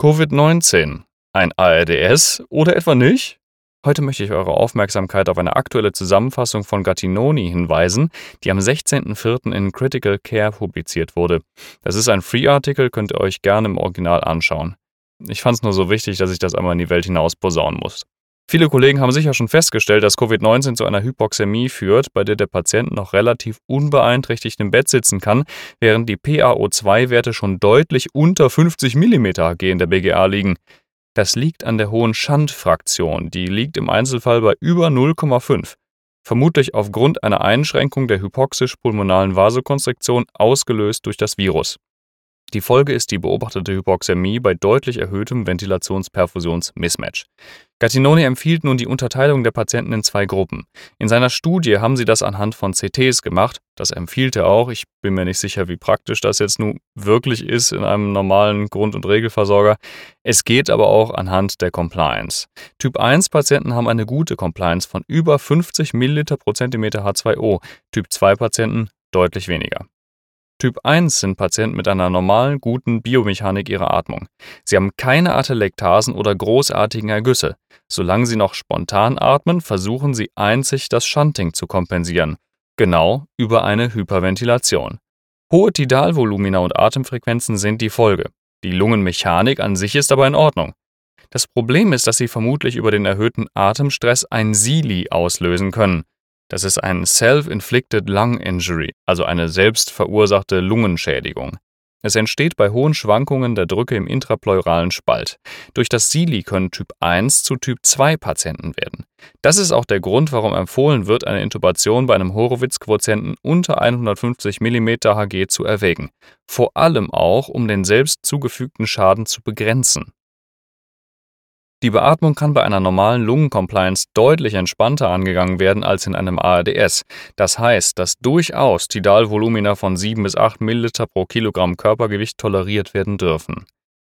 Covid-19. Ein ARDS oder etwa nicht? Heute möchte ich eure Aufmerksamkeit auf eine aktuelle Zusammenfassung von Gattinoni hinweisen, die am 16.04. in Critical Care publiziert wurde. Das ist ein Free-Artikel, könnt ihr euch gerne im Original anschauen. Ich fand es nur so wichtig, dass ich das einmal in die Welt hinaus posaunen muss. Viele Kollegen haben sicher schon festgestellt, dass Covid-19 zu einer Hypoxämie führt, bei der der Patient noch relativ unbeeinträchtigt im Bett sitzen kann, während die PaO2-Werte schon deutlich unter 50 mm Hg in der BGA liegen. Das liegt an der hohen Schandfraktion, die liegt im Einzelfall bei über 0,5. Vermutlich aufgrund einer Einschränkung der hypoxisch-pulmonalen Vasokonstriktion ausgelöst durch das Virus. Die Folge ist die beobachtete Hypoxämie bei deutlich erhöhtem Ventilationsperfusions-Mismatch. Gattinoni empfiehlt nun die Unterteilung der Patienten in zwei Gruppen. In seiner Studie haben sie das anhand von CTs gemacht. Das empfiehlt er auch. Ich bin mir nicht sicher, wie praktisch das jetzt nun wirklich ist in einem normalen Grund- und Regelversorger. Es geht aber auch anhand der Compliance. Typ 1 Patienten haben eine gute Compliance von über 50 ml pro Zentimeter H2O. Typ 2 Patienten deutlich weniger. Typ 1 sind Patienten mit einer normalen, guten Biomechanik ihrer Atmung. Sie haben keine Atelektasen oder großartigen Ergüsse. Solange sie noch spontan atmen, versuchen sie einzig das Shunting zu kompensieren. Genau über eine Hyperventilation. Hohe Tidalvolumina und Atemfrequenzen sind die Folge. Die Lungenmechanik an sich ist aber in Ordnung. Das Problem ist, dass sie vermutlich über den erhöhten Atemstress ein SILI auslösen können. Das ist ein Self-Inflicted Lung Injury, also eine selbst verursachte Lungenschädigung. Es entsteht bei hohen Schwankungen der Drücke im intrapleuralen Spalt. Durch das SILI können Typ 1 zu Typ 2 Patienten werden. Das ist auch der Grund, warum empfohlen wird, eine Intubation bei einem Horowitz-Quotienten unter 150 mm Hg zu erwägen. Vor allem auch, um den selbst zugefügten Schaden zu begrenzen. Die Beatmung kann bei einer normalen Lungencompliance deutlich entspannter angegangen werden als in einem ARDS. Das heißt, dass durchaus Tidalvolumina von 7 bis 8 ml pro Kilogramm Körpergewicht toleriert werden dürfen.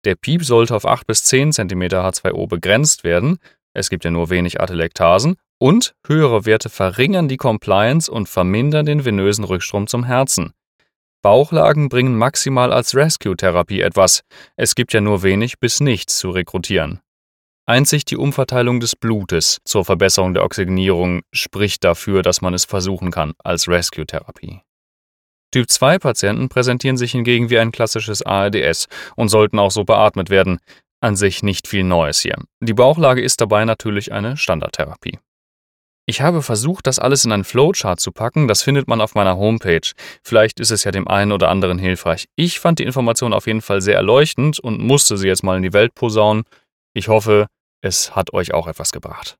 Der Piep sollte auf 8 bis 10 cm H2O begrenzt werden, es gibt ja nur wenig Atelektasen, und höhere Werte verringern die Compliance und vermindern den venösen Rückstrom zum Herzen. Bauchlagen bringen maximal als Rescue-Therapie etwas, es gibt ja nur wenig bis nichts zu rekrutieren. Einzig die Umverteilung des Blutes zur Verbesserung der Oxygenierung spricht dafür, dass man es versuchen kann als Rescue-Therapie. Typ 2 Patienten präsentieren sich hingegen wie ein klassisches ARDS und sollten auch so beatmet werden. An sich nicht viel Neues hier. Die Bauchlage ist dabei natürlich eine Standardtherapie. Ich habe versucht, das alles in einen Flowchart zu packen, das findet man auf meiner Homepage. Vielleicht ist es ja dem einen oder anderen hilfreich. Ich fand die Information auf jeden Fall sehr erleuchtend und musste sie jetzt mal in die Welt posaunen. Ich hoffe, es hat euch auch etwas gebracht.